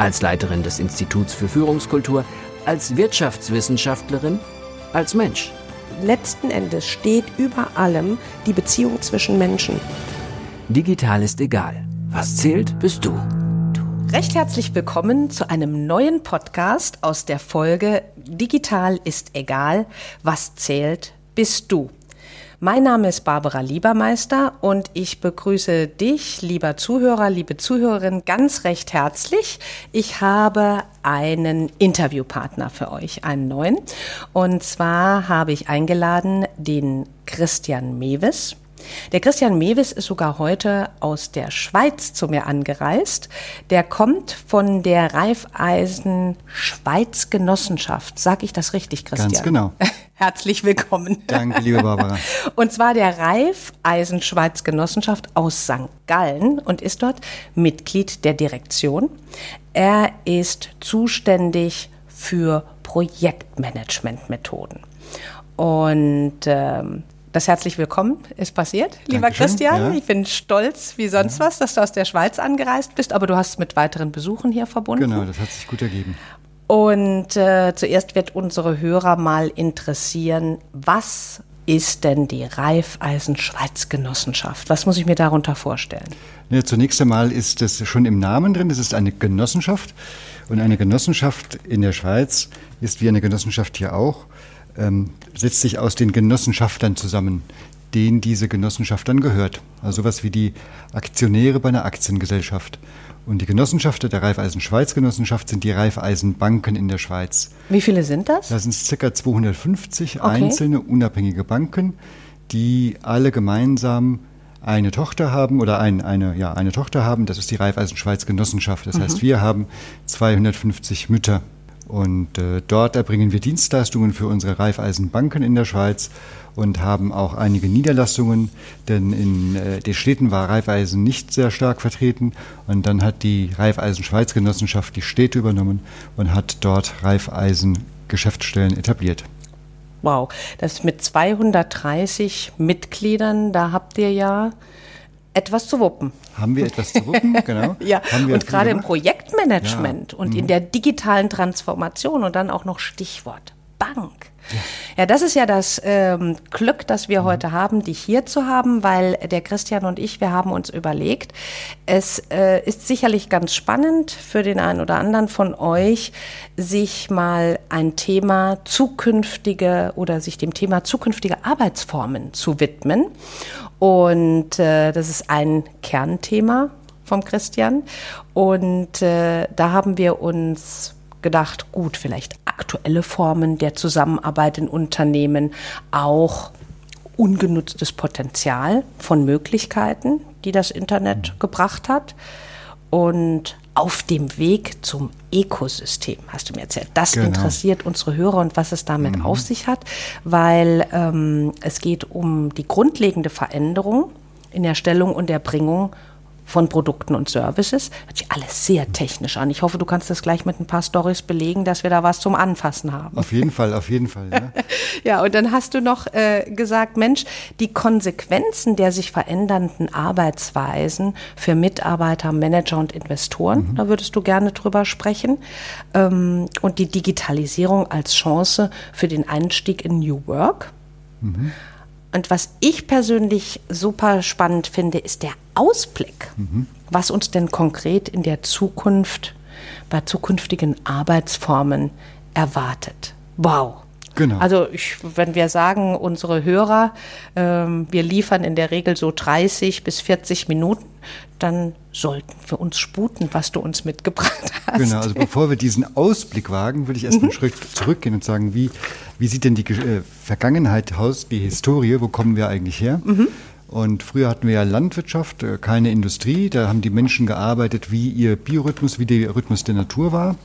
Als Leiterin des Instituts für Führungskultur, als Wirtschaftswissenschaftlerin, als Mensch. Letzten Endes steht über allem die Beziehung zwischen Menschen. Digital ist egal. Was zählt, bist du. Recht herzlich willkommen zu einem neuen Podcast aus der Folge Digital ist egal. Was zählt, bist du. Mein Name ist Barbara Liebermeister und ich begrüße dich, lieber Zuhörer, liebe Zuhörerin, ganz recht herzlich. Ich habe einen Interviewpartner für euch, einen neuen. Und zwar habe ich eingeladen den Christian Mewes. Der Christian Mewis ist sogar heute aus der Schweiz zu mir angereist. Der kommt von der Raiffeisen Schweiz Genossenschaft. Sag ich das richtig, Christian? Ganz genau. Herzlich willkommen. Danke, liebe Barbara. Und zwar der Raiffeisen Schweiz Genossenschaft aus St. Gallen und ist dort Mitglied der Direktion. Er ist zuständig für Projektmanagementmethoden. Und ähm, das herzlich willkommen ist passiert, lieber Dankeschön, Christian. ja. Ich bin stolz wie sonst was, dass du aus der Schweiz angereist bist, aber du hast es mit weiteren Besuchen hier verbunden. Genau, das hat sich gut ergeben. Und äh, zuerst wird unsere Hörer mal interessieren, was ist denn die Raiffeisen Schweiz Genossenschaft? Was muss ich mir darunter vorstellen? Ja, zunächst einmal ist es schon im Namen drin, es ist eine Genossenschaft. Und eine Genossenschaft in der Schweiz ist wie eine Genossenschaft hier auch, ähm, setzt sich aus den Genossenschaftern zusammen, denen diese Genossenschaft dann gehört. Also sowas wie die Aktionäre bei einer Aktiengesellschaft. Und die Genossenschaft der Raiffeisen Schweiz Genossenschaft sind die Raiffeisenbanken in der Schweiz. Wie viele sind das? Da sind ca. 250 Okay. einzelne unabhängige Banken, die alle gemeinsam eine Tochter haben oder ein, eine, ja, eine Tochter haben. Das ist die Raiffeisen Schweiz Genossenschaft. Das heißt, wir haben 250 Mütter. Und äh, dort erbringen wir Dienstleistungen für unsere Raiffeisenbanken in der Schweiz und haben auch einige Niederlassungen, denn in äh, den Städten war Raiffeisen nicht sehr stark vertreten und dann hat die Raiffeisen Schweiz Genossenschaft die Städte übernommen und hat dort Raiffeisen Geschäftsstellen etabliert. Wow, das mit 230 Mitgliedern, da habt ihr ja etwas zu wuppen. Haben wir etwas zu wuppen? Genau. Ja, und gerade im? Projektmanagement Ja. und Mhm. in der digitalen Transformation und dann auch noch Stichwort Bank. Ja, das ist ja das ähm, Glück, das Mhm. wir heute haben, dich hier zu haben, weil der Christian und ich, wir haben uns überlegt, es äh, ist sicherlich ganz spannend für den einen oder anderen von euch, sich mal ein Thema zukünftige oder sich dem Thema zukünftige Arbeitsformen zu widmen. Und äh, das ist ein Kernthema vom Christian. Und äh, da haben wir uns gedacht, gut, vielleicht aktuelle Formen der Zusammenarbeit in Unternehmen, auch ungenutztes Potenzial von Möglichkeiten, die das Internet gebracht hat. Und auf dem Weg zum Ökosystem, hast du mir erzählt. Das Genau. interessiert unsere Hörer und was es damit auf sich hat, weil ähm, es geht um die grundlegende Veränderung in der Stellung und Erbringung von Produkten und Services. Hört sich alles sehr technisch an. Ich hoffe, du kannst das gleich mit ein paar Stories belegen, dass wir da was zum Anfassen haben. Auf jeden Fall, auf jeden Fall. Ja. Ja, und dann hast du noch äh, gesagt, Mensch, die Konsequenzen der sich verändernden Arbeitsweisen für Mitarbeiter, Manager und Investoren, da würdest du gerne drüber sprechen. Ähm, und die Digitalisierung als Chance für den Einstieg in New Work. Und was ich persönlich super spannend finde, ist der Ausblick, was uns denn konkret in der Zukunft bei zukünftigen Arbeitsformen erwartet. Wow. Genau. Also ich, wenn wir sagen, unsere Hörer, ähm, wir liefern in der Regel so 30 bis 40 Minuten, dann sollten wir uns sputen, was du uns mitgebracht hast. Genau, also bevor wir diesen Ausblick wagen, würde ich erst mal einen Schritt zurückgehen und sagen, wie, wie sieht denn die äh, Vergangenheit aus, die Historie, wo kommen wir eigentlich her? Und früher hatten wir ja Landwirtschaft, äh, keine Industrie. Da haben die Menschen gearbeitet, wie ihr Biorhythmus, wie der Rhythmus der Natur war.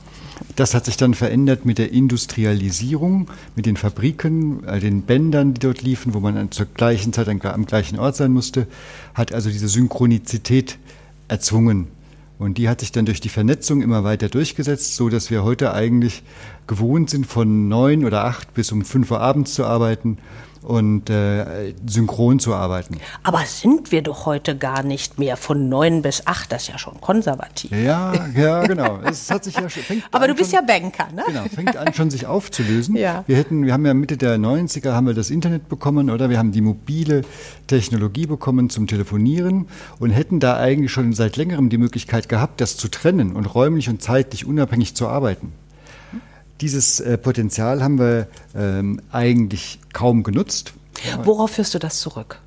Das hat sich dann verändert mit der Industrialisierung, mit den Fabriken, den Bändern, die dort liefen, wo man zur gleichen Zeit am gleichen Ort sein musste, hat also diese Synchronizität erzwungen. Und die hat sich dann durch die Vernetzung immer weiter durchgesetzt, so dass wir heute eigentlich gewohnt sind, von neun oder acht bis um fünf Uhr abends zu arbeiten und äh, synchron zu arbeiten. Aber sind wir doch heute gar nicht mehr von neun bis acht, das ist ja schon konservativ. Ja, ja, genau. Es hat sich ja schon, fängt Aber du bist schon, ja Banker, ne? Genau, fängt an schon sich aufzulösen. Ja. Wir hätten, wir haben ja Mitte der 90er haben wir das Internet bekommen, oder? Wir haben die mobile Technologie bekommen zum Telefonieren und hätten da eigentlich schon seit längerem die Möglichkeit gehabt, das zu trennen und räumlich und zeitlich unabhängig zu arbeiten. Dieses äh, Potenzial haben wir ähm, eigentlich kaum genutzt. Worauf führst du das zurück?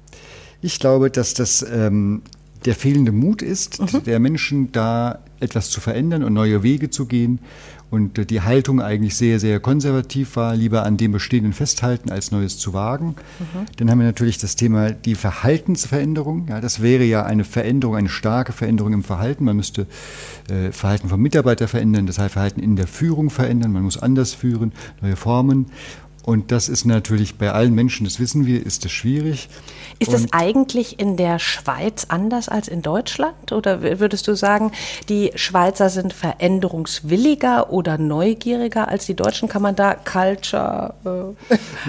Ich glaube, dass das ähm, der fehlende Mut ist, mhm. der Menschen da etwas zu verändern und neue Wege zu gehen und die Haltung eigentlich sehr, sehr konservativ war, lieber an dem Bestehenden festhalten, als Neues zu wagen. Mhm. Dann haben wir natürlich das Thema die Verhaltensveränderung. Ja, das wäre ja eine Veränderung, eine starke Veränderung im Verhalten. Man müsste äh, Verhalten von Mitarbeitern verändern, das heißt Verhalten in der Führung verändern. Man muss anders führen, neue Formen. Und das ist natürlich bei allen Menschen, das wissen wir, ist es schwierig. Ist es eigentlich in der Schweiz anders als in Deutschland? Oder würdest du sagen, die Schweizer sind veränderungswilliger oder neugieriger als die Deutschen? Kann man da Culture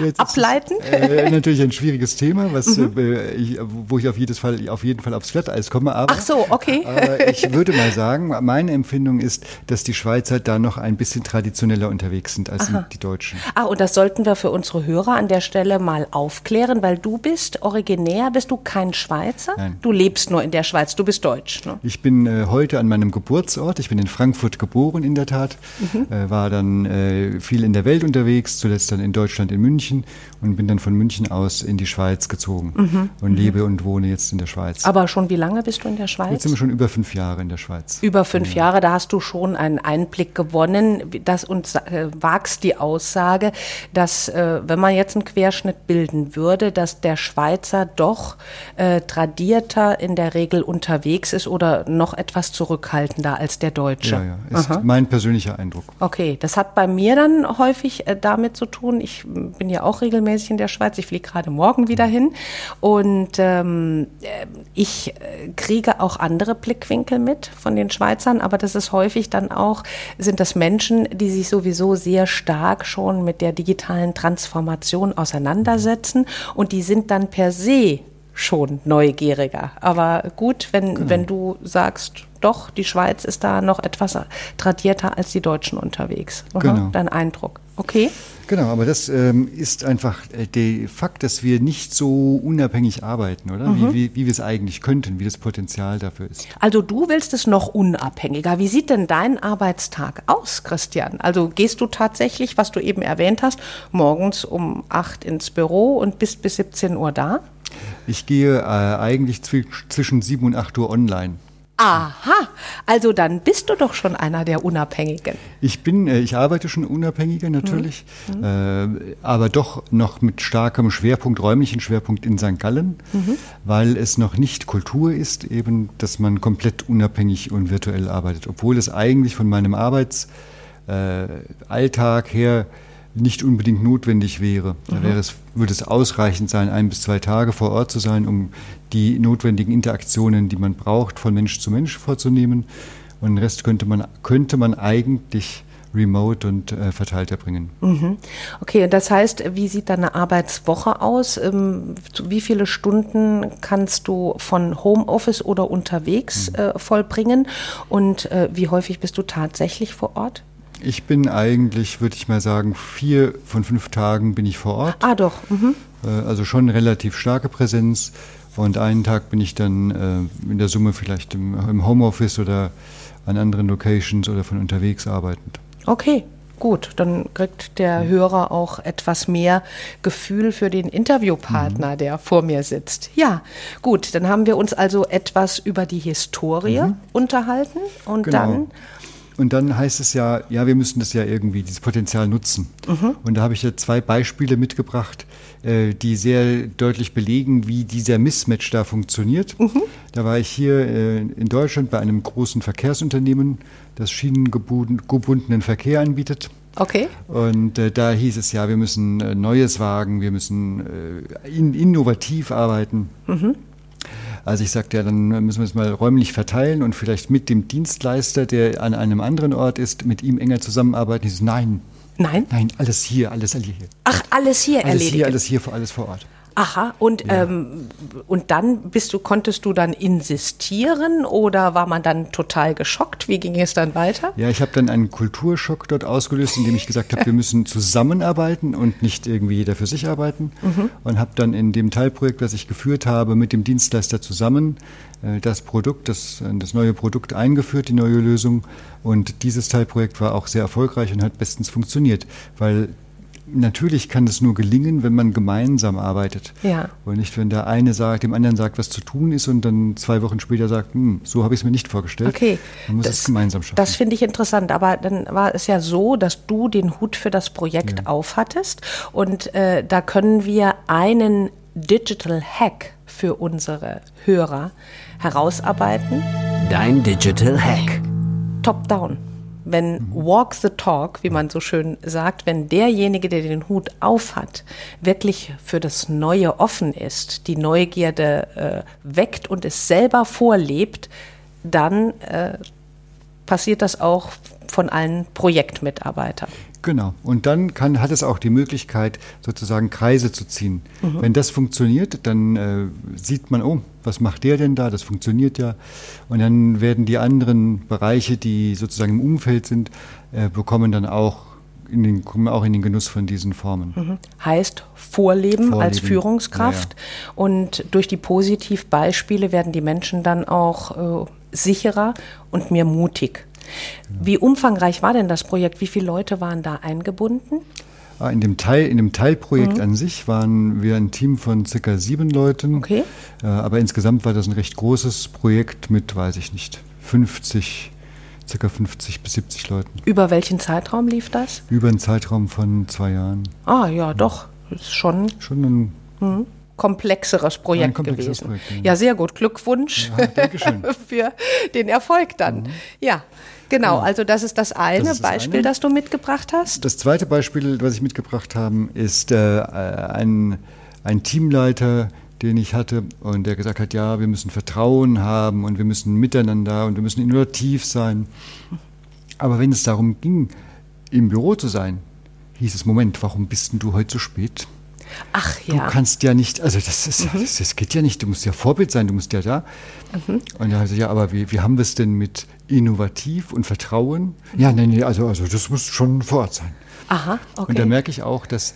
äh, ableiten? Ist, äh, natürlich ein schwieriges Thema, was, mhm. äh, ich, wo ich auf, jedes Fall, auf jeden Fall aufs Glatteis komme. Aber, Ach so, okay. aber ich würde mal sagen, meine Empfindung ist, dass die Schweizer da noch ein bisschen traditioneller unterwegs sind als Aha. die Deutschen. Ah, und das sollten wir für unsere Hörer an der Stelle mal aufklären, weil du bist originär bist du kein Schweizer? Nein. Du lebst nur in der Schweiz, du bist deutsch. Ne? Ich bin äh, heute an meinem Geburtsort, ich bin in Frankfurt geboren in der Tat, mhm. äh, war dann äh, viel in der Welt unterwegs, zuletzt dann in Deutschland in München und bin dann von München aus in die Schweiz gezogen mhm. und mhm. lebe und wohne jetzt in der Schweiz. Aber schon wie lange bist du in der Schweiz? Jetzt sind wir schon über fünf Jahre in der Schweiz. Über fünf ja. Jahre, da hast du schon einen Einblick gewonnen, das und äh, wagst die Aussage, dass äh, wenn man jetzt einen Querschnitt bilden würde, dass der Schweizer doch äh, tradierter in der Regel unterwegs ist oder noch etwas zurückhaltender als der Deutsche. Ja, ja, ist Aha. mein persönlicher Eindruck. Okay, das hat bei mir dann häufig äh, damit zu tun, ich bin ja auch regelmäßig in der Schweiz, ich fliege gerade morgen wieder hin und ähm, äh, ich äh, kriege auch andere Blickwinkel mit von den Schweizern, aber das ist häufig dann auch, sind das Menschen, die sich sowieso sehr stark schon mit der digitalen Transformation auseinandersetzen und die sind dann per se schon neugieriger. Aber gut, wenn, genau. wenn du sagst, doch, die Schweiz ist da noch etwas tradierter als die Deutschen unterwegs. Aha, genau. Dein Eindruck. Okay. Genau, aber das ähm, ist einfach äh, der Fakt, dass wir nicht so unabhängig arbeiten, oder? Mhm. Wie, wie, wie wir es eigentlich könnten, wie das Potenzial dafür ist. Also du willst es noch unabhängiger. Wie sieht denn dein Arbeitstag aus, Christian? Also gehst du tatsächlich, was du eben erwähnt hast, morgens um acht ins Büro und bist bis 17 Uhr da? Ich gehe äh, eigentlich zwischen 7 und 8 Uhr online. Aha, also dann bist du doch schon einer der Unabhängigen. Ich bin, äh, ich arbeite schon unabhängiger natürlich, mhm. äh, aber doch noch mit starkem Schwerpunkt, räumlichen Schwerpunkt in St. Gallen, mhm. weil es noch nicht Kultur ist, eben, dass man komplett unabhängig und virtuell arbeitet, obwohl es eigentlich von meinem Arbeitsalltag äh, her nicht unbedingt notwendig wäre. Da wäre es, würde es ausreichend sein, ein bis zwei Tage vor Ort zu sein, um die notwendigen Interaktionen, die man braucht, von Mensch zu Mensch vorzunehmen. Und den Rest könnte man, könnte man eigentlich remote und äh, verteilt erbringen. Mhm. Okay, das heißt, wie sieht deine Arbeitswoche aus? Ähm, wie viele Stunden kannst du von Homeoffice oder unterwegs mhm. äh, vollbringen? Und äh, wie häufig bist du tatsächlich vor Ort? Ich bin eigentlich, würde ich mal sagen, vier von fünf Tagen bin ich vor Ort. Ah, doch. Mhm. Äh, also schon relativ starke Präsenz. Und einen Tag bin ich dann äh, in der Summe vielleicht im, im Homeoffice oder an anderen Locations oder von unterwegs arbeitend. Okay, gut, dann kriegt der Hörer auch etwas mehr Gefühl für den Interviewpartner, mhm. der vor mir sitzt. Ja, gut, dann haben wir uns also etwas über die Historie mhm. unterhalten und genau. dann Und dann heißt es ja, ja, wir müssen das ja irgendwie, dieses Potenzial nutzen. Mhm. Und da habe ich ja zwei Beispiele mitgebracht, äh, die sehr deutlich belegen, wie dieser Mismatch da funktioniert. Mhm. Da war ich hier äh, in Deutschland bei einem großen Verkehrsunternehmen, das schienengebundenen Verkehr anbietet. Okay. Und äh, da hieß es ja, wir müssen äh, Neues wagen, wir müssen äh, in, innovativ arbeiten. Mhm. Also ich sagte ja, dann müssen wir es mal räumlich verteilen und vielleicht mit dem Dienstleister, der an einem anderen Ort ist, mit ihm enger zusammenarbeiten. Ich so, nein. Nein? Nein, alles hier, alles hier. Ach, alles hier alles erledigen? Hier, alles hier, alles vor Ort. Aha, und, ja. ähm, und dann bist du, konntest du dann insistieren oder war man dann total geschockt? Wie ging es dann weiter? Ja, ich habe dann einen Kulturschock dort ausgelöst, indem ich gesagt habe, wir müssen zusammenarbeiten und nicht irgendwie jeder für sich arbeiten. Mhm. Und habe dann in dem Teilprojekt, das ich geführt habe, mit dem Dienstleister zusammen äh, das Produkt, das, das neue Produkt eingeführt, die neue Lösung. Und dieses Teilprojekt war auch sehr erfolgreich und hat bestens funktioniert, weil natürlich kann es nur gelingen, wenn man gemeinsam arbeitet. Ja. Und nicht, wenn der eine sagt, dem anderen sagt, was zu tun ist und dann zwei Wochen später sagt, hm, so habe ich es mir nicht vorgestellt. Okay. Man muss das, es gemeinsam schaffen. Das finde ich interessant. Aber dann war es ja so, dass du den Hut für das Projekt ja. aufhattest. Und äh, da können wir einen Digital Hack für unsere Hörer herausarbeiten. Dein Digital Hack. Top-down wenn walk the talk, wie man so schön sagt, wenn derjenige, der den Hut aufhat, wirklich für das Neue offen ist, die Neugierde äh, weckt und es selber vorlebt, dann äh, passiert das auch von allen Projektmitarbeitern. Genau. Und dann kann, hat es auch die Möglichkeit, sozusagen Kreise zu ziehen. Mhm. Wenn das funktioniert, dann äh, sieht man, oh, was macht der denn da? Das funktioniert ja. Und dann werden die anderen Bereiche, die sozusagen im Umfeld sind, äh, bekommen dann auch in den, kommen auch in den Genuss von diesen Formen. Mhm. Heißt Vorleben, Vorleben, als Führungskraft. Ja, ja. Und durch die Positivbeispiele werden die Menschen dann auch äh, sicherer und mehr mutig. Wie umfangreich war denn das Projekt? Wie viele Leute waren da eingebunden? Ah, in dem, Teil, in dem Teilprojekt mhm. an sich waren wir ein Team von circa sieben Leuten. Okay. Äh, aber insgesamt war das ein recht großes Projekt mit, weiß ich nicht, 50, circa 50 bis 70 Leuten. Über welchen Zeitraum lief das? Über einen Zeitraum von zwei Jahren. Ah, ja, doch. Das ist schon. Schon ein. Mhm komplexeres Projekt komplexeres gewesen. Projekt, ja. ja. sehr gut. Glückwunsch ja, für den Erfolg dann. Mhm. Ja, genau. Also das ist das eine das ist das Beispiel, eine. das du mitgebracht hast. Das zweite Beispiel, was ich mitgebracht habe, ist äh, ein, ein Teamleiter, den ich hatte und der gesagt hat, ja, wir müssen Vertrauen haben und wir müssen miteinander und wir müssen innovativ sein. Aber wenn es darum ging, im Büro zu sein, hieß es, Moment, warum bist denn du heute so spät? Ach ja. Du kannst ja nicht, also das, ist, mhm. das, das, geht ja nicht, du musst ja Vorbild sein, du musst ja da. Mhm. Und er hat ja, aber wie, wie haben wir es denn mit innovativ und Vertrauen? Ja, nein, nee, also, also das muss schon vor Ort sein. Aha, okay. Und da merke ich auch, dass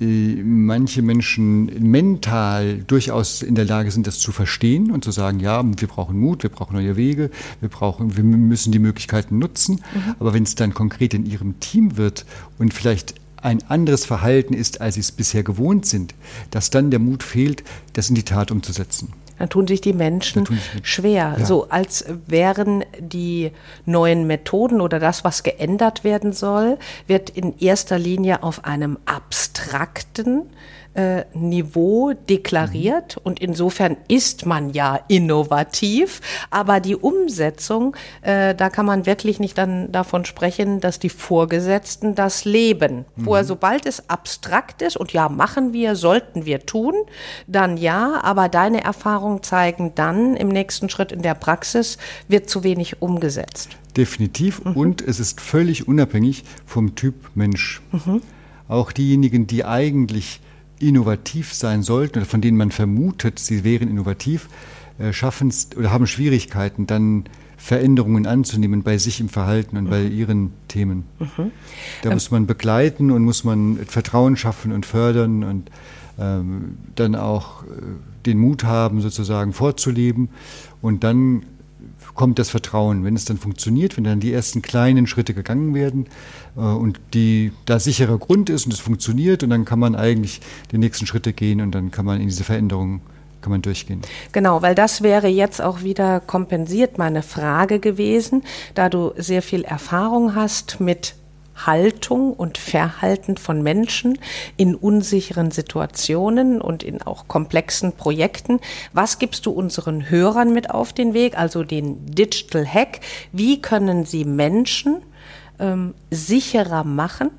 äh, manche Menschen mental durchaus in der Lage sind, das zu verstehen und zu sagen, ja, wir brauchen Mut, wir brauchen neue Wege, wir brauchen, wir müssen die Möglichkeiten nutzen. Mhm. Aber wenn es dann konkret in ihrem Team wird und vielleicht ein anderes Verhalten ist, als sie es bisher gewohnt sind, dass dann der Mut fehlt, das in die Tat umzusetzen. Dann tun sich die Menschen sich schwer, ja. so als wären die neuen Methoden oder das, was geändert werden soll, wird in erster Linie auf einem abstrakten äh, Niveau deklariert mhm. und insofern ist man ja innovativ, aber die Umsetzung, äh, da kann man wirklich nicht dann davon sprechen, dass die Vorgesetzten das leben. Mhm. Vorher, sobald es abstrakt ist und ja, machen wir, sollten wir tun, dann ja, aber deine Erfahrungen zeigen dann im nächsten Schritt in der Praxis wird zu wenig umgesetzt. Definitiv mhm. und es ist völlig unabhängig vom Typ Mensch. Mhm. Auch diejenigen, die eigentlich innovativ sein sollten oder von denen man vermutet, sie wären innovativ, äh, schaffen es oder haben Schwierigkeiten, dann Veränderungen anzunehmen bei sich im Verhalten und mhm. bei ihren Themen. Mhm. Da ähm. muss man begleiten und muss man Vertrauen schaffen und fördern und ähm, dann auch äh, den Mut haben, sozusagen vorzuleben. Und dann kommt das Vertrauen. Wenn es dann funktioniert, wenn dann die ersten kleinen Schritte gegangen werden und die, da sicherer Grund ist und es funktioniert und dann kann man eigentlich die nächsten Schritte gehen und dann kann man in diese Veränderung kann man durchgehen. Genau, weil das wäre jetzt auch wieder kompensiert meine Frage gewesen, da du sehr viel Erfahrung hast mit Haltung und Verhalten von Menschen in unsicheren Situationen und in auch komplexen Projekten. Was gibst du unseren Hörern mit auf den Weg, also den Digital Hack? Wie können sie Menschen ähm, sicherer machen?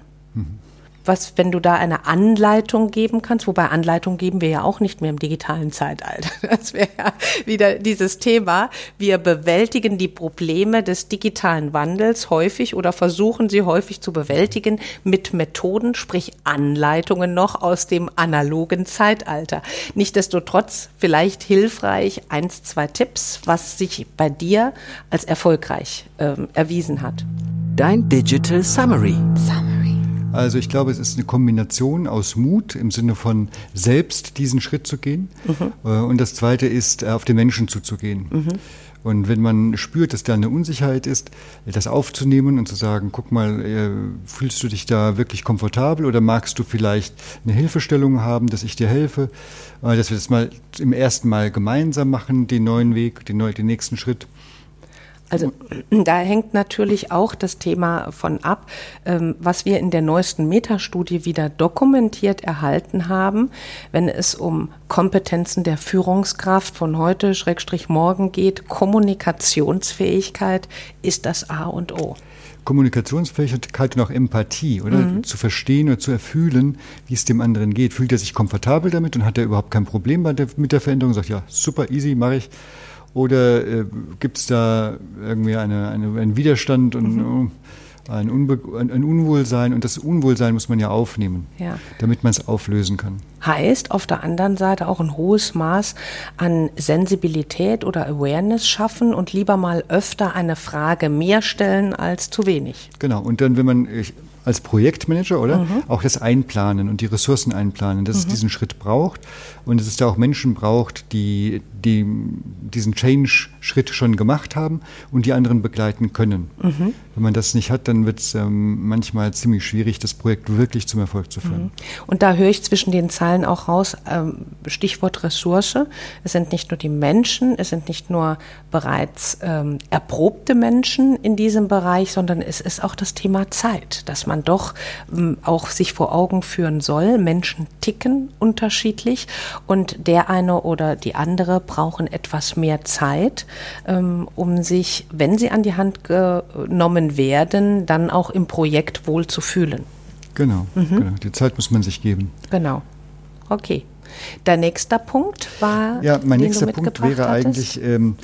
Was, wenn du da eine Anleitung geben kannst, wobei Anleitung geben wir ja auch nicht mehr im digitalen Zeitalter. Das wäre ja wieder dieses Thema. Wir bewältigen die Probleme des digitalen Wandels häufig oder versuchen sie häufig zu bewältigen mit Methoden, sprich Anleitungen noch aus dem analogen Zeitalter. Nichtsdestotrotz vielleicht hilfreich eins, zwei Tipps, was sich bei dir als erfolgreich ähm, erwiesen hat. Dein Digital Summary. Summary. Also ich glaube, es ist eine Kombination aus Mut im Sinne von selbst diesen Schritt zu gehen. Mhm. Äh, und das Zweite ist, äh, auf den Menschen zuzugehen. Mhm. Und wenn man spürt, dass da eine Unsicherheit ist, das aufzunehmen und zu sagen, guck mal, äh, fühlst du dich da wirklich komfortabel oder magst du vielleicht eine Hilfestellung haben, dass ich dir helfe, dass wir das mal im ersten Mal gemeinsam machen, den neuen Weg, den, den nächsten Schritt. Also da hängt natürlich auch das Thema von ab, ähm, was wir in der neuesten Metastudie wieder dokumentiert erhalten haben, wenn es um Kompetenzen der Führungskraft von heute, Schrägstrich morgen geht. Kommunikationsfähigkeit ist das A und O. Kommunikationsfähigkeit und auch Empathie, oder? Mhm. Zu verstehen oder zu erfühlen, wie es dem anderen geht. Fühlt er sich komfortabel damit und hat er überhaupt kein Problem mit der Veränderung? Sagt, ja, super, easy, mache ich. Oder äh, gibt es da irgendwie eine, eine, einen Widerstand und mhm. ein, Unbe ein, ein, Unwohlsein? Und das Unwohlsein muss man ja aufnehmen, ja. damit man es auflösen kann. Heißt auf der anderen Seite auch ein hohes Maß an Sensibilität oder Awareness schaffen und lieber mal öfter eine Frage mehr stellen als zu wenig. Genau. Und dann, wenn man, ich, als Projektmanager, oder? Mhm. Auch das Einplanen und die Ressourcen einplanen, dass mhm. es diesen Schritt braucht und dass es da auch Menschen braucht, die, die diesen Change-Schritt schon gemacht haben und die anderen begleiten können. Mhm. Wenn man das nicht hat, dann wird es ähm, manchmal ziemlich schwierig, das Projekt wirklich zum Erfolg zu führen. Mhm. Und da höre ich zwischen den Zeilen auch raus, ähm, Stichwort Ressource. Es sind nicht nur die Menschen, es sind nicht nur bereits ähm, erprobte Menschen in diesem Bereich, sondern es ist auch das Thema Zeit, dass man doch ähm, auch sich vor Augen führen soll. Menschen ticken unterschiedlich und der eine oder die andere brauchen etwas mehr Zeit, ähm, um sich, wenn sie an die Hand genommen werden, dann auch im Projekt wohl zu fühlen. Genau, mhm. genau. die Zeit muss man sich geben. Genau. Okay. Der nächste Punkt war. Ja, mein nächster Punkt wäre hattest? eigentlich. Ähm,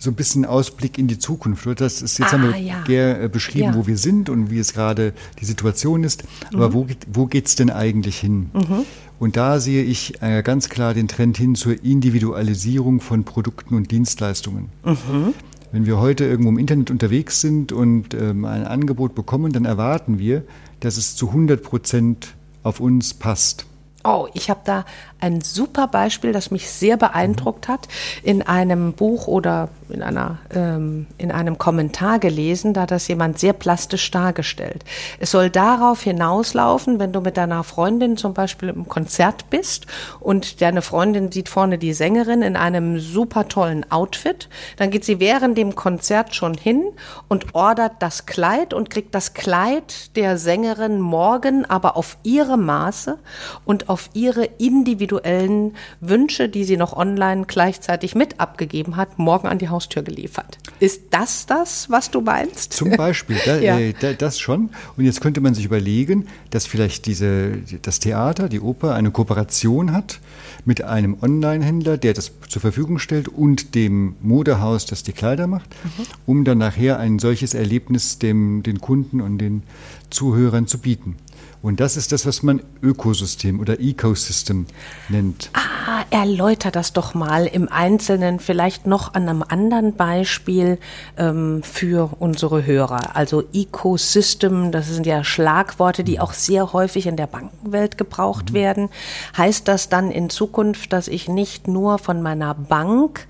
so ein bisschen Ausblick in die Zukunft. Das ist jetzt ah, haben wir ja. Gär, äh, beschrieben, ja. wo wir sind und wie es gerade die Situation ist. Aber mhm. wo, wo geht es denn eigentlich hin? Mhm. Und da sehe ich äh, ganz klar den Trend hin zur Individualisierung von Produkten und Dienstleistungen. Mhm. Wenn wir heute irgendwo im Internet unterwegs sind und ähm, ein Angebot bekommen, dann erwarten wir, dass es zu 100 Prozent auf uns passt. Oh, ich habe da ein super Beispiel, das mich sehr beeindruckt hat, in einem Buch oder in, einer, ähm, in einem Kommentar gelesen, da das jemand sehr plastisch dargestellt. Es soll darauf hinauslaufen, wenn du mit deiner Freundin zum Beispiel im Konzert bist und deine Freundin sieht vorne die Sängerin in einem super tollen Outfit, dann geht sie während dem Konzert schon hin und ordert das Kleid und kriegt das Kleid der Sängerin morgen aber auf ihre Maße und auf ihre individuelle individuellen Wünsche, die sie noch online gleichzeitig mit abgegeben hat, morgen an die Haustür geliefert. Ist das das, was du meinst? Zum Beispiel, da, ja. äh, das schon. Und jetzt könnte man sich überlegen, dass vielleicht diese, das Theater, die Oper eine Kooperation hat mit einem Online-Händler, der das zur Verfügung stellt und dem Modehaus, das die Kleider macht, mhm. um dann nachher ein solches Erlebnis dem, den Kunden und den Zuhörern zu bieten. Und das ist das, was man Ökosystem oder Ecosystem nennt. Ah, erläutert das doch mal im Einzelnen, vielleicht noch an einem anderen Beispiel ähm, für unsere Hörer. Also Ecosystem, das sind ja Schlagworte, die auch sehr häufig in der Bankenwelt gebraucht mhm. werden. Heißt das dann in Zukunft, dass ich nicht nur von meiner Bank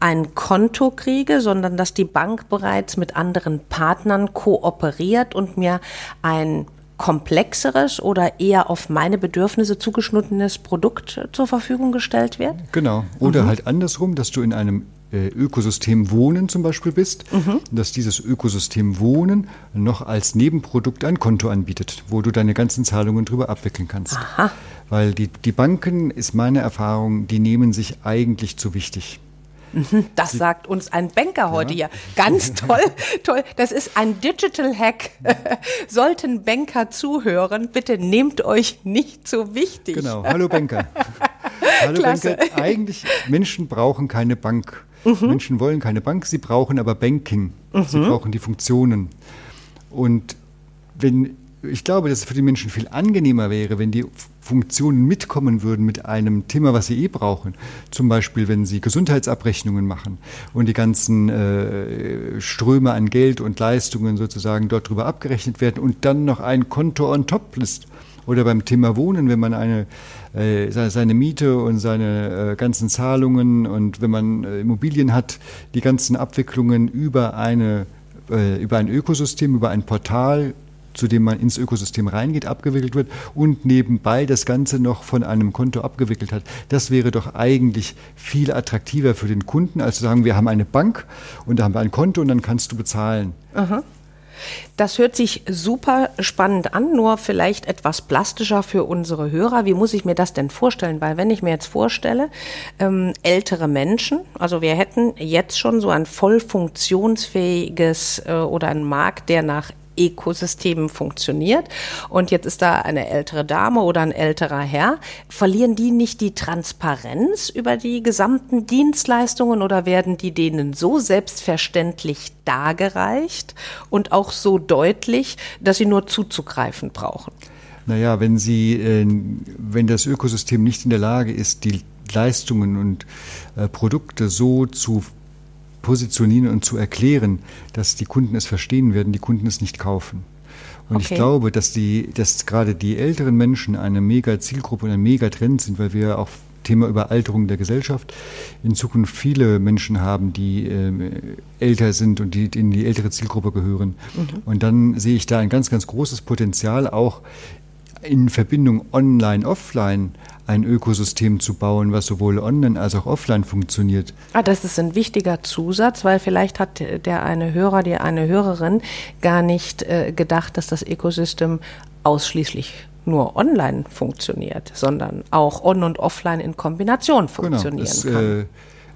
ein Konto kriege, sondern dass die Bank bereits mit anderen Partnern kooperiert und mir ein komplexeres oder eher auf meine Bedürfnisse zugeschnittenes Produkt zur Verfügung gestellt wird? Genau. Oder mhm. halt andersrum, dass du in einem äh, Ökosystem Wohnen zum Beispiel bist, mhm. dass dieses Ökosystem Wohnen noch als Nebenprodukt ein Konto anbietet, wo du deine ganzen Zahlungen drüber abwickeln kannst. Aha. Weil die, die Banken, ist meine Erfahrung, die nehmen sich eigentlich zu wichtig. Das sagt uns ein Banker heute ja. hier. Ganz toll, toll. Das ist ein Digital Hack. Sollten Banker zuhören, bitte nehmt euch nicht so wichtig. Genau. Hallo Banker. Hallo Klasse. Banker. Eigentlich, Menschen brauchen keine Bank. Mhm. Menschen wollen keine Bank, sie brauchen aber Banking. Mhm. Sie brauchen die Funktionen. Und wenn ich glaube, dass es für die Menschen viel angenehmer wäre, wenn die Funktionen mitkommen würden mit einem Thema, was sie eh brauchen. Zum Beispiel, wenn sie Gesundheitsabrechnungen machen und die ganzen äh, Ströme an Geld und Leistungen sozusagen dort drüber abgerechnet werden und dann noch ein Konto on top ist. Oder beim Thema Wohnen, wenn man eine, äh, seine Miete und seine äh, ganzen Zahlungen und wenn man äh, Immobilien hat, die ganzen Abwicklungen über eine äh, über ein Ökosystem, über ein Portal zu dem man ins Ökosystem reingeht, abgewickelt wird und nebenbei das Ganze noch von einem Konto abgewickelt hat. Das wäre doch eigentlich viel attraktiver für den Kunden, als zu sagen, wir haben eine Bank und da haben wir ein Konto und dann kannst du bezahlen. Aha. Das hört sich super spannend an, nur vielleicht etwas plastischer für unsere Hörer. Wie muss ich mir das denn vorstellen? Weil wenn ich mir jetzt vorstelle, ähm, ältere Menschen, also wir hätten jetzt schon so ein voll funktionsfähiges äh, oder einen Markt, der nach Ökosystem funktioniert. Und jetzt ist da eine ältere Dame oder ein älterer Herr. Verlieren die nicht die Transparenz über die gesamten Dienstleistungen oder werden die denen so selbstverständlich dargereicht und auch so deutlich, dass sie nur zuzugreifen brauchen? Naja, wenn Sie, äh, wenn das Ökosystem nicht in der Lage ist, die Leistungen und äh, Produkte so zu positionieren und zu erklären, dass die Kunden es verstehen werden, die Kunden es nicht kaufen. Und okay. ich glaube, dass die, dass gerade die älteren Menschen eine mega Zielgruppe und ein mega Trend sind, weil wir auch Thema Überalterung der Gesellschaft in Zukunft viele Menschen haben, die äh, älter sind und die in die ältere Zielgruppe gehören. Mhm. Und dann sehe ich da ein ganz, ganz großes Potenzial auch in Verbindung online, offline ein Ökosystem zu bauen, was sowohl online als auch offline funktioniert. Ah, das ist ein wichtiger Zusatz, weil vielleicht hat der eine Hörer, die eine Hörerin gar nicht äh, gedacht, dass das Ökosystem ausschließlich nur online funktioniert, sondern auch on und offline in Kombination genau, funktionieren genau, es, kann. Äh,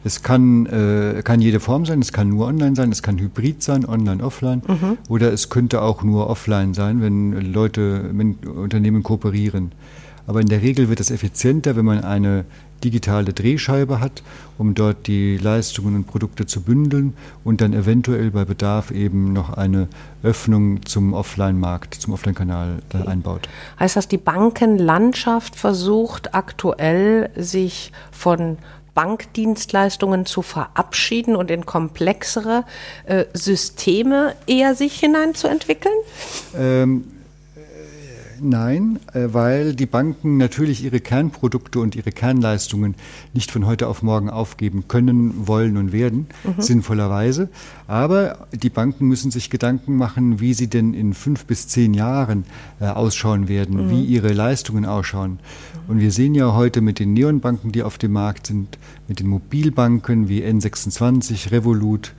es kann, äh, kann jede Form sein, es kann nur online sein, es kann hybrid sein, online, offline. Mhm. Oder es könnte auch nur offline sein, wenn Leute, wenn Unternehmen kooperieren. Aber in der Regel wird es effizienter, wenn man eine digitale Drehscheibe hat, um dort die Leistungen und Produkte zu bündeln und dann eventuell bei Bedarf eben noch eine Öffnung zum Offline-Markt, zum Offline-Kanal okay. einbaut. Heißt das, die Bankenlandschaft versucht aktuell sich von Bankdienstleistungen zu verabschieden und in komplexere äh, Systeme eher sich hineinzuentwickeln? Ähm, Nein, äh, weil die Banken natürlich ihre Kernprodukte und ihre Kernleistungen nicht von heute auf morgen aufgeben können, wollen und werden, mhm. sinnvollerweise. Aber die Banken müssen sich Gedanken machen, wie sie denn in fünf bis zehn Jahren äh, ausschauen werden, mhm. wie ihre Leistungen ausschauen. Und wir sehen ja heute mit den Neonbanken, die auf dem Markt sind, mit den Mobilbanken wie N26, Revolut,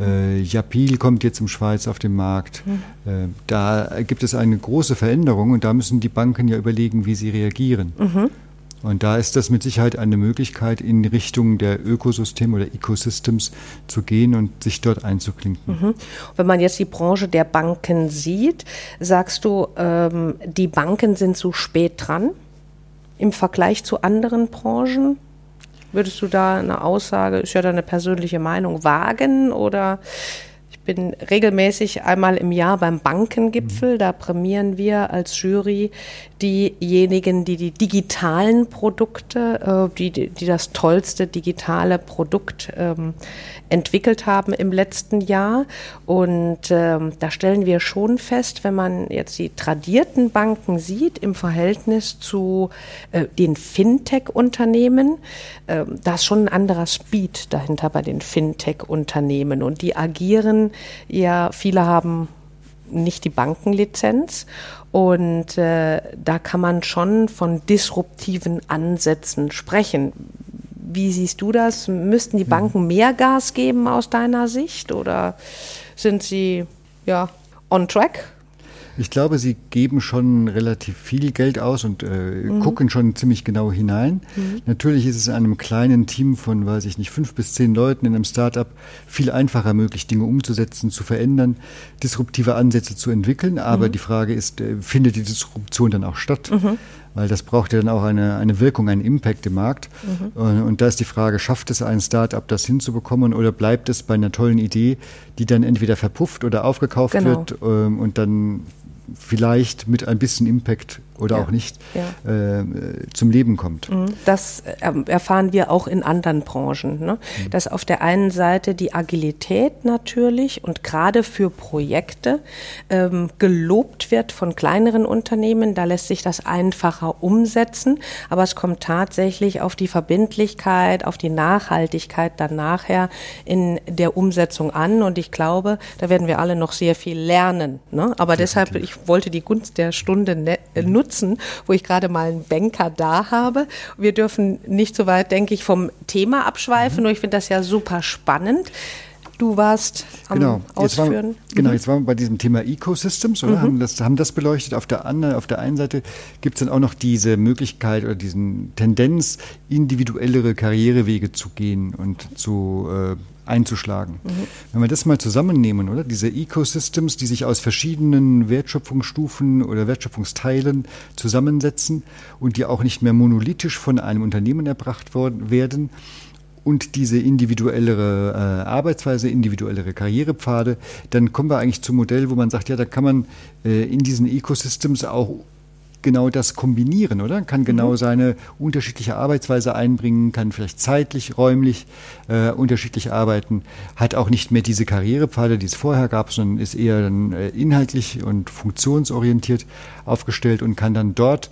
äh, Japil kommt jetzt im Schweiz auf den Markt. Mhm. Äh, da gibt es eine große Veränderung und da müssen die Banken ja überlegen, wie sie reagieren. Mhm. Und da ist das mit Sicherheit eine Möglichkeit, in Richtung der Ökosysteme oder Ecosystems zu gehen und sich dort einzuklinken. Mhm. Wenn man jetzt die Branche der Banken sieht, sagst du, ähm, die Banken sind zu spät dran im Vergleich zu anderen Branchen? Würdest du da eine Aussage, ist ja deine persönliche Meinung, wagen oder bin regelmäßig einmal im Jahr beim Bankengipfel. Da prämieren wir als Jury diejenigen, die die digitalen Produkte, äh, die, die das tollste digitale Produkt ähm, entwickelt haben im letzten Jahr. Und ähm, da stellen wir schon fest, wenn man jetzt die tradierten Banken sieht im Verhältnis zu äh, den Fintech-Unternehmen, äh, da ist schon ein anderer Speed dahinter bei den Fintech-Unternehmen. Und die agieren ja, viele haben nicht die Bankenlizenz. Und äh, da kann man schon von disruptiven Ansätzen sprechen. Wie siehst du das? Müssten die Banken mehr Gas geben aus deiner Sicht oder sind sie ja on track? Ich glaube, sie geben schon relativ viel Geld aus und äh, mhm. gucken schon ziemlich genau hinein. Mhm. Natürlich ist es in einem kleinen Team von, weiß ich nicht, fünf bis zehn Leuten in einem Startup viel einfacher möglich, Dinge umzusetzen, zu verändern, disruptive Ansätze zu entwickeln. Aber mhm. die Frage ist, äh, findet die Disruption dann auch statt? Mhm weil das braucht ja dann auch eine, eine Wirkung, einen Impact im Markt. Mhm. Und, und, da ist die Frage, schafft es ein Start-up, das hinzubekommen oder bleibt es bei einer tollen Idee, die dann entweder verpufft oder aufgekauft genau. wird ähm, und dann vielleicht mit ein bisschen Impact oder ja. auch nicht ja. äh, zum Leben kommt. Mhm. Das äh, erfahren wir auch in anderen Branchen, ne? mhm. dass auf der einen Seite die Agilität natürlich und gerade für Projekte ähm, gelobt wird von kleineren Unternehmen. Da lässt sich das einfacher umsetzen, aber es kommt tatsächlich auf die Verbindlichkeit, auf die Nachhaltigkeit dann nachher in der Umsetzung an. Und ich glaube, da werden wir alle noch sehr viel lernen. Ne? Aber Definitiv. deshalb, ich wollte die Gunst der Stunde ne, nutzen nutzen, wo ich gerade mal einen Banker da habe. Wir dürfen nicht so weit, denke ich, vom Thema abschweifen, mhm. nur ich finde das ja super spannend. Du warst am genau. Ausführen. Jetzt war, genau, mhm. jetzt waren wir bei diesem Thema Ecosystems, oder? Mhm. Haben, das, haben das beleuchtet. Auf der, anderen, auf der einen Seite gibt es dann auch noch diese Möglichkeit oder diesen Tendenz, individuellere Karrierewege zu gehen und zu äh, einzuschlagen. Mhm. Wenn wir das mal zusammennehmen, oder? Diese Ecosystems, die sich aus verschiedenen Wertschöpfungsstufen oder Wertschöpfungsteilen zusammensetzen und die auch nicht mehr monolithisch von einem Unternehmen erbracht worden, werden, und diese individuellere äh, Arbeitsweise, individuellere Karrierepfade, dann kommen wir eigentlich zum Modell, wo man sagt, ja, da kann man äh, in diesen Ecosystems auch genau das kombinieren, oder? Kann genau mhm. seine unterschiedliche Arbeitsweise einbringen, kann vielleicht zeitlich, räumlich äh, unterschiedlich arbeiten, hat auch nicht mehr diese Karrierepfade, die es vorher gab, sondern ist eher dann, äh, inhaltlich und funktionsorientiert aufgestellt und kann dann dort,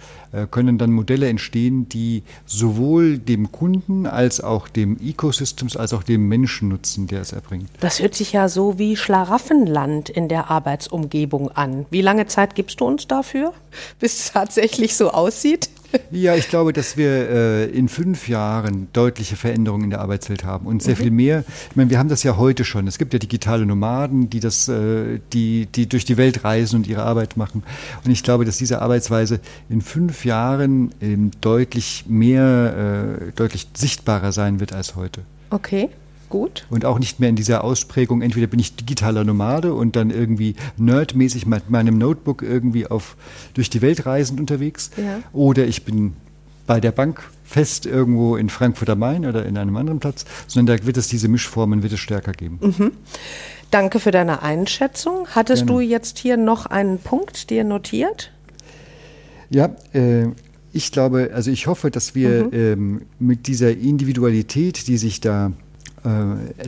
können dann Modelle entstehen, die sowohl dem Kunden als auch dem Ecosystems als auch dem Menschen nutzen, der es erbringt. Das hört sich ja so wie Schlaraffenland in der Arbeitsumgebung an. Wie lange Zeit gibst du uns dafür, bis es tatsächlich so aussieht? Ja, ich glaube, dass wir äh, in fünf Jahren deutliche Veränderungen in der Arbeitswelt haben und sehr mhm. viel mehr. Ich meine, wir haben das ja heute schon. Es gibt ja digitale Nomaden, die das, äh, die, die durch die Welt reisen und ihre Arbeit machen. Und ich glaube, dass diese Arbeitsweise in fünf Jahren ähm, deutlich mehr, äh, deutlich sichtbarer sein wird als heute. Okay. Gut. Und auch nicht mehr in dieser Ausprägung, entweder bin ich digitaler Nomade und dann irgendwie nerdmäßig mit meinem Notebook irgendwie auf, durch die Welt reisend unterwegs. Ja. Oder ich bin bei der Bank fest irgendwo in Frankfurt am Main oder in einem anderen Platz, sondern da wird es diese Mischformen wird es stärker geben. Mhm. Danke für deine Einschätzung. Hattest Gerne. du jetzt hier noch einen Punkt dir notiert? Ja, äh, ich glaube, also ich hoffe, dass wir mhm. ähm, mit dieser Individualität, die sich da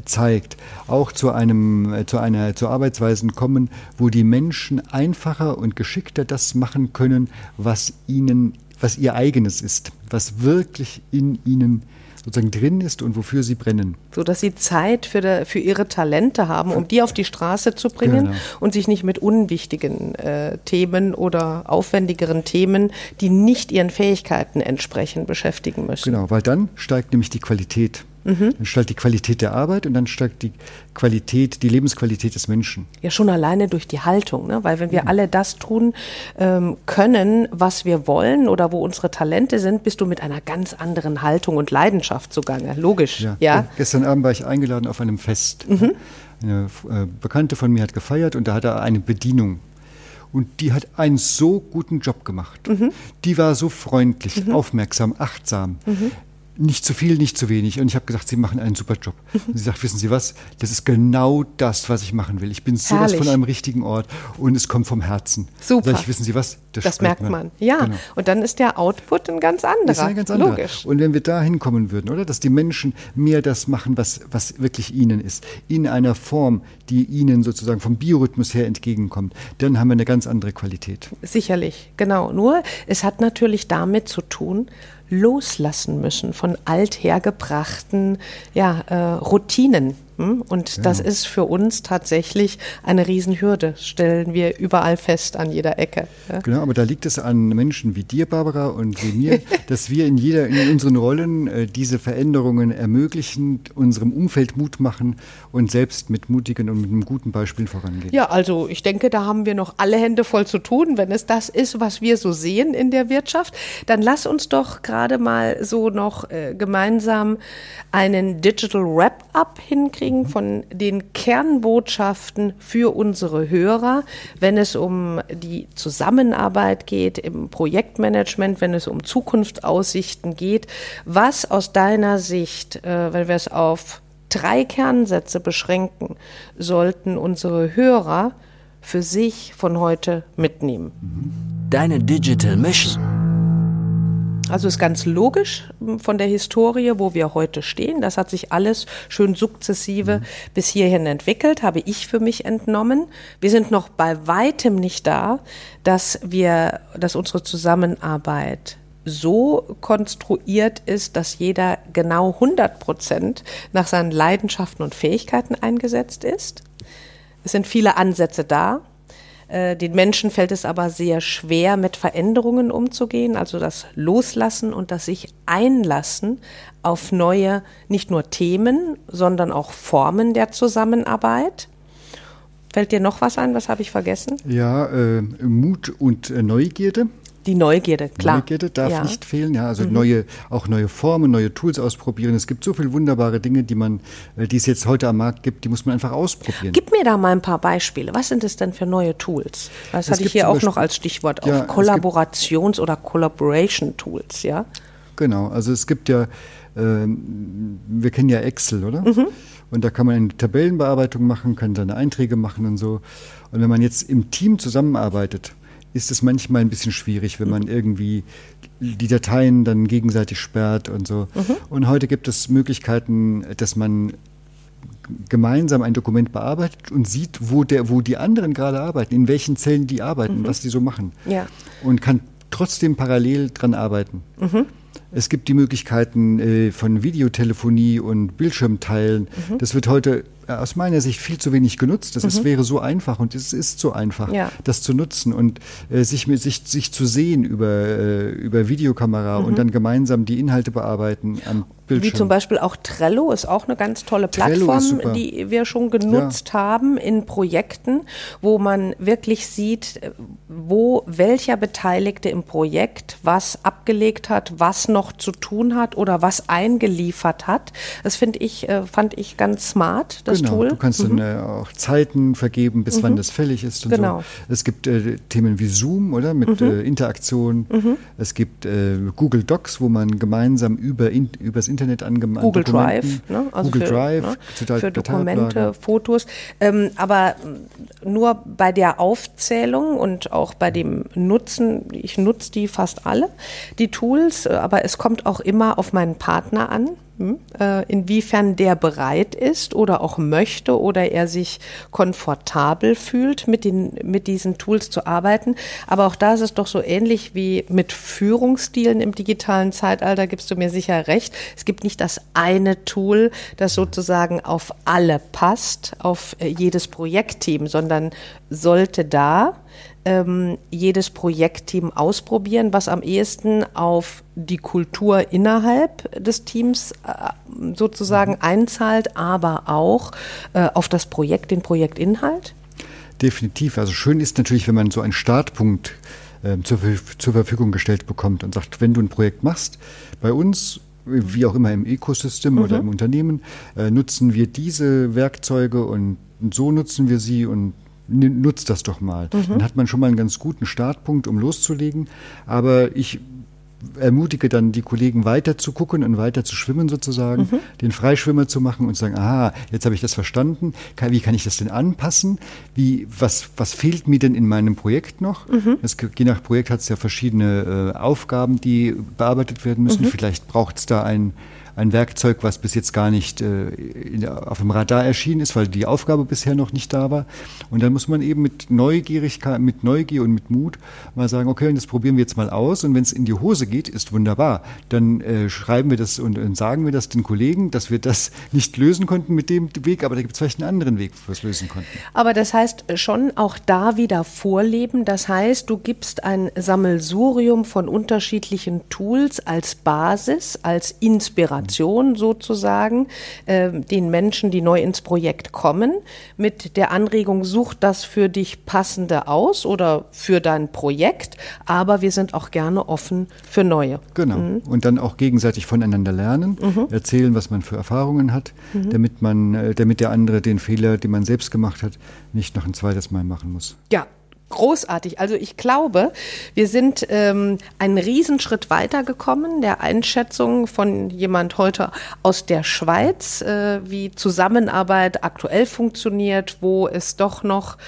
zeigt, auch zu, einem, äh, zu einer zu Arbeitsweisen kommen, wo die Menschen einfacher und geschickter das machen können, was ihnen, was ihr eigenes ist, was wirklich in ihnen sozusagen drin ist und wofür sie brennen. So dass sie Zeit für, de, für ihre Talente haben, um die auf die Straße zu bringen genau. und sich nicht mit unwichtigen äh, Themen oder aufwendigeren Themen, die nicht ihren Fähigkeiten entsprechen, beschäftigen müssen. Genau, weil dann steigt nämlich die Qualität Mhm. Dann steigt die Qualität der Arbeit und dann steigt die Qualität, die Lebensqualität des Menschen. Ja, schon alleine durch die Haltung, ne? weil wenn wir mhm. alle das tun ähm, können, was wir wollen oder wo unsere Talente sind, bist du mit einer ganz anderen Haltung und Leidenschaft zugange. Logisch. Ja. ja? Gestern Abend war ich eingeladen auf einem Fest. Mhm. Eine äh, Bekannte von mir hat gefeiert und da hat er eine Bedienung und die hat einen so guten Job gemacht. Mhm. Die war so freundlich, mhm. aufmerksam, achtsam. Mhm nicht zu viel, nicht zu wenig. Und ich habe gesagt, Sie machen einen super Job. Und sie sagt, wissen Sie was, das ist genau das, was ich machen will. Ich bin sowas Herrlich. von einem richtigen Ort und es kommt vom Herzen. Super. Sag ich, wissen Sie was, das, das merkt man. man. Ja, genau. und dann ist der Output ein ganz anderer. Ist ein ganz anderer. Logisch. Und wenn wir da hinkommen würden, oder, dass die Menschen mehr das machen, was, was wirklich ihnen ist, in einer Form, die ihnen sozusagen vom Biorhythmus her entgegenkommt, dann haben wir eine ganz andere Qualität. Sicherlich, genau. Nur, es hat natürlich damit zu tun, loslassen müssen von althergebrachten ja, äh, Routinen. Und genau. das ist für uns tatsächlich eine Riesenhürde, stellen wir überall fest an jeder Ecke. Ja? Genau, aber da liegt es an Menschen wie dir, Barbara, und wie mir, dass wir in jeder, in unseren Rollen äh, diese Veränderungen ermöglichen, unserem Umfeld Mut machen und selbst mit mutigen und mit einem guten Beispiel vorangehen. Ja, also ich denke, da haben wir noch alle Hände voll zu tun, wenn es das ist, was wir so sehen in der Wirtschaft. Dann lass uns doch gerade mal so noch äh, gemeinsam einen Digital Wrap-up hinkriegen Anliegen, von den Kernbotschaften für unsere Hörer, wenn es um die Zusammenarbeit geht, im Projektmanagement, wenn es um Zukunftsaussichten geht. Was aus deiner Sicht, äh, wenn wir es auf drei Kernsätze beschränken, sollten unsere Hörer für sich von heute mitnehmen? Deine Digital Mission. Also ist ganz logisch hm, von der Historie, wo wir heute stehen. Das hat sich alles schön sukzessive mhm. bis hierhin entwickelt, habe ich für mich entnommen. Wir sind noch bei weitem nicht da, dass wir, dass unsere Zusammenarbeit so konstruiert ist, dass jeder genau 100 Prozent nach seinen Leidenschaften und Fähigkeiten eingesetzt ist. Es sind viele Ansätze da. Äh, den Menschen fällt es aber sehr schwer, mit Veränderungen umzugehen, also das Loslassen und das sich einlassen auf neue, nicht nur Themen, sondern auch Formen der Zusammenarbeit. Fällt dir noch was ein? Was habe ich vergessen? Ja, äh, Mut und äh, Neugierde. Die Neugierde, klar. Neugierde darf ja. nicht fehlen, ja. Also mhm. neue, auch neue Formen, neue Tools ausprobieren. Es gibt so viele wunderbare Dinge, die man, äh, die es jetzt heute am Markt gibt, die muss man einfach ausprobieren. Gib mir da mal ein paar Beispiele. Was sind es denn für neue Tools? Das es hatte ich hier auch Beispiel, noch als Stichwort ja, auf Kollaborations- oder Collaboration-Tools, ja? Genau, also es gibt ja, äh, wir kennen ja Excel, oder? Mhm. Und da kann man eine Tabellenbearbeitung machen, kann seine Einträge machen und so. Und wenn man jetzt im Team zusammenarbeitet, ist es manchmal ein bisschen schwierig, wenn man irgendwie die Dateien dann gegenseitig sperrt und so. Mhm. Und heute gibt es Möglichkeiten, dass man gemeinsam ein Dokument bearbeitet und sieht, wo, der, wo die anderen gerade arbeiten, in welchen Zellen die arbeiten, mhm. was die so machen. Ja. Und kann trotzdem parallel dran arbeiten. Mhm. Es gibt die Möglichkeiten äh, von Videotelefonie und Bildschirmteilen. Mhm. Das wird heute aus meiner Sicht viel zu wenig genutzt. Das mhm. ist, wäre so einfach und es ist so einfach, ja. das zu nutzen und äh, sich, mit, sich, sich zu sehen über, äh, über Videokamera mhm. und dann gemeinsam die Inhalte bearbeiten am Bildschirm. Wie zum Beispiel auch Trello ist auch eine ganz tolle Plattform, die wir schon genutzt ja. haben in Projekten, wo man wirklich sieht, wo welcher Beteiligte im Projekt was abgelegt hat, was noch zu tun hat oder was eingeliefert hat. Das finde ich, äh, fand ich ganz smart, das genau. Du kannst mhm. dann äh, auch Zeiten vergeben, bis mhm. wann das fällig ist und genau. so. Es gibt äh, Themen wie Zoom, oder? Mit mhm. äh, Interaktion. Mhm. Es gibt äh, Google Docs, wo man gemeinsam über in, übers Internet angemacht. Google Drive, ne? also Google für, Drive, ne? für Dokumente, Fotos. Ähm, aber nur bei der Aufzählung und auch bei dem Nutzen, ich nutze die fast alle, die Tools, aber es kommt auch immer auf meinen Partner an. Äh, inwiefern der bereit ist oder auch möchte oder er sich komfortabel fühlt, mit, den, mit diesen Tools zu arbeiten. Aber auch da ist es doch so ähnlich wie mit Führungsstilen im digitalen Zeitalter, gibst du mir sicher recht. Es gibt nicht das eine Tool, das sozusagen auf alle passt, auf äh, jedes Projektteam, sondern sollte da ähm, jedes Projektteam ausprobieren, was am ehesten auf die Kultur innerhalb des Teams äh, sozusagen mhm. einzahlt, aber auch äh, auf das Projekt, den Projektinhalt? Definitiv. Also schön ist natürlich, wenn man so einen Startpunkt äh, zur, zur Verfügung gestellt bekommt und sagt, wenn du ein Projekt machst, bei uns wie auch immer im Ecosystem mhm. oder im Unternehmen, äh, nutzen wir diese Werkzeuge und so nutzen wir sie und nutzt das doch mal. Mhm. Dann hat man schon mal einen ganz guten Startpunkt, um loszulegen. Aber ich ermutige dann die Kollegen weiter zu gucken und weiter zu schwimmen sozusagen, mhm. den Freischwimmer zu machen und zu sagen, aha, jetzt habe ich das verstanden, wie kann ich das denn anpassen? Wie, was, was fehlt mir denn in meinem Projekt noch? Mhm. Das, je nach Projekt hat es ja verschiedene äh, Aufgaben, die bearbeitet werden müssen. Mhm. Vielleicht braucht es da ein ein Werkzeug, was bis jetzt gar nicht äh, auf dem Radar erschienen ist, weil die Aufgabe bisher noch nicht da war. Und dann muss man eben mit Neugierigkeit, mit Neugier und mit Mut mal sagen, okay, das probieren wir jetzt mal aus. Und wenn es in die Hose geht, ist wunderbar. Dann äh, schreiben wir das und, und, sagen wir das den Kollegen, dass wir das nicht lösen konnten mit dem Weg, aber da gibt es vielleicht einen anderen Weg, wo wir es lösen konnten. Aber das heißt schon auch da wieder vorleben. Das heißt, du gibst ein Sammelsurium von unterschiedlichen Tools als Basis, als Inspiration sozusagen, äh, den Menschen, die neu ins Projekt kommen, mit der Anregung, such das für dich passende aus oder für dein Projekt, aber wir sind auch gerne offen für neue. Genau. Mhm. Und dann auch gegenseitig voneinander lernen, mhm. erzählen, was man für Erfahrungen hat, mhm. damit man, äh, damit der andere den Fehler, den man selbst gemacht hat, nicht noch ein zweites Mal machen muss. Ja, großartig. Also ich glaube, wir sind ähm, einen Riesenschritt weitergekommen, der Einschätzung von jemand heute aus der Schweiz, äh, wie Zusammenarbeit aktuell funktioniert, wo es doch noch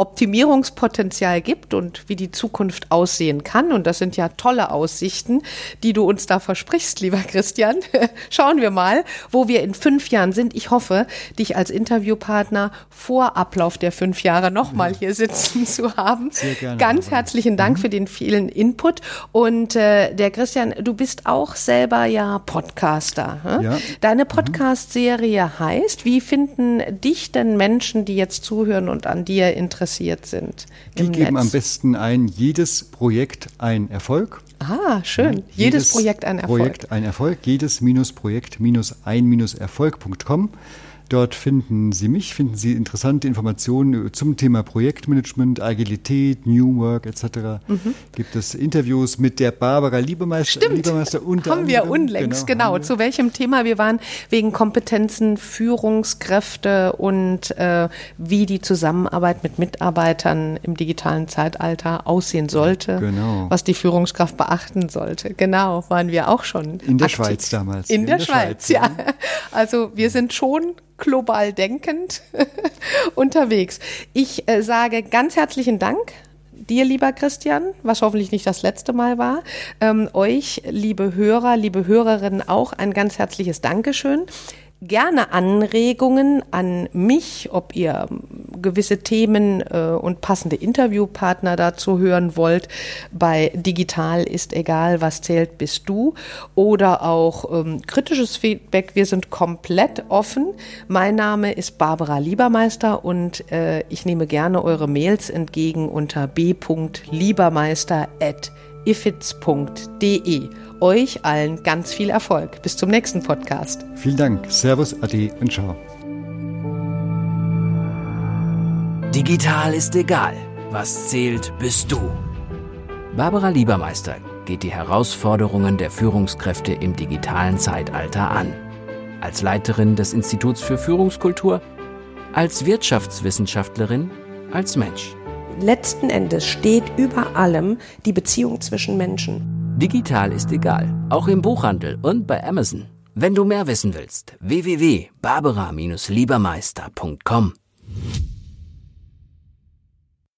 Optimierungspotenzial gibt und wie die Zukunft aussehen kann. Und das sind ja tolle Aussichten, die du uns da versprichst, lieber Christian. Schauen wir mal, wo wir in fünf Jahren sind. Ich hoffe, dich als Interviewpartner vor Ablauf der fünf Jahre nochmal hier sitzen zu haben. Sehr gerne. Ganz herzlichen Dank mhm. für den vielen Input. Und äh, der Christian, du bist auch selber ja Podcaster. Hm? Ja. Deine mhm. Podcast-Serie heißt, wie finden dich denn Menschen, die jetzt zuhören und an dir interessieren? Interessiert sind. Die geben Netz. am besten ein, jedes Projekt ein Erfolg. Ah, schön. Ja, jedes, jedes, Projekt ein Erfolg. Projekt ein Erfolg. Jedes minus Projekt minus ein minus Erfolg.com. Dort finden Sie mich, finden Sie interessante Informationen zum Thema Projektmanagement, Agilität, New Work etc. Mhm. Gibt es Interviews mit der Barbara Liebemeister. Stimmt, Liebemeister unter haben wir unlängst, genau. genau. Zu welchem Thema wir waren, wegen Kompetenzen, Führungskräfte und äh, wie die Zusammenarbeit mit Mitarbeitern im digitalen Zeitalter aussehen sollte, genau. was die Führungskraft beachten sollte. Genau, waren wir auch schon. In der aktiv. Schweiz damals. In, In der, der, Schweiz, Schweiz ja. Also wir sind schon global denkend unterwegs. Ich äh, sage ganz herzlichen Dank dir, lieber Christian, was hoffentlich nicht das letzte Mal war. Ähm, euch, liebe Hörer, liebe Hörerinnen, auch ein ganz herzliches Dankeschön gerne Anregungen an mich, ob ihr gewisse Themen äh, und passende Interviewpartner dazu hören wollt. Bei Digital ist egal, was zählt, bist du. Oder auch ähm, kritisches Feedback. Wir sind komplett offen. Mein Name ist Barbara Liebermeister und äh, ich nehme gerne eure Mails entgegen unter b.liebermeister.ifits.de euch allen ganz viel Erfolg. Bis zum nächsten Podcast. Vielen Dank. Servus, Ade und ciao. Digital ist egal. Was zählt, bist du. Barbara Liebermeister geht die Herausforderungen der Führungskräfte im digitalen Zeitalter an. Als Leiterin des Instituts für Führungskultur, als Wirtschaftswissenschaftlerin, als Mensch. Letzten Endes steht über allem die Beziehung zwischen Menschen. Digital ist egal, auch im Buchhandel und bei Amazon. Wenn du mehr wissen willst, www.barbara-liebermeister.com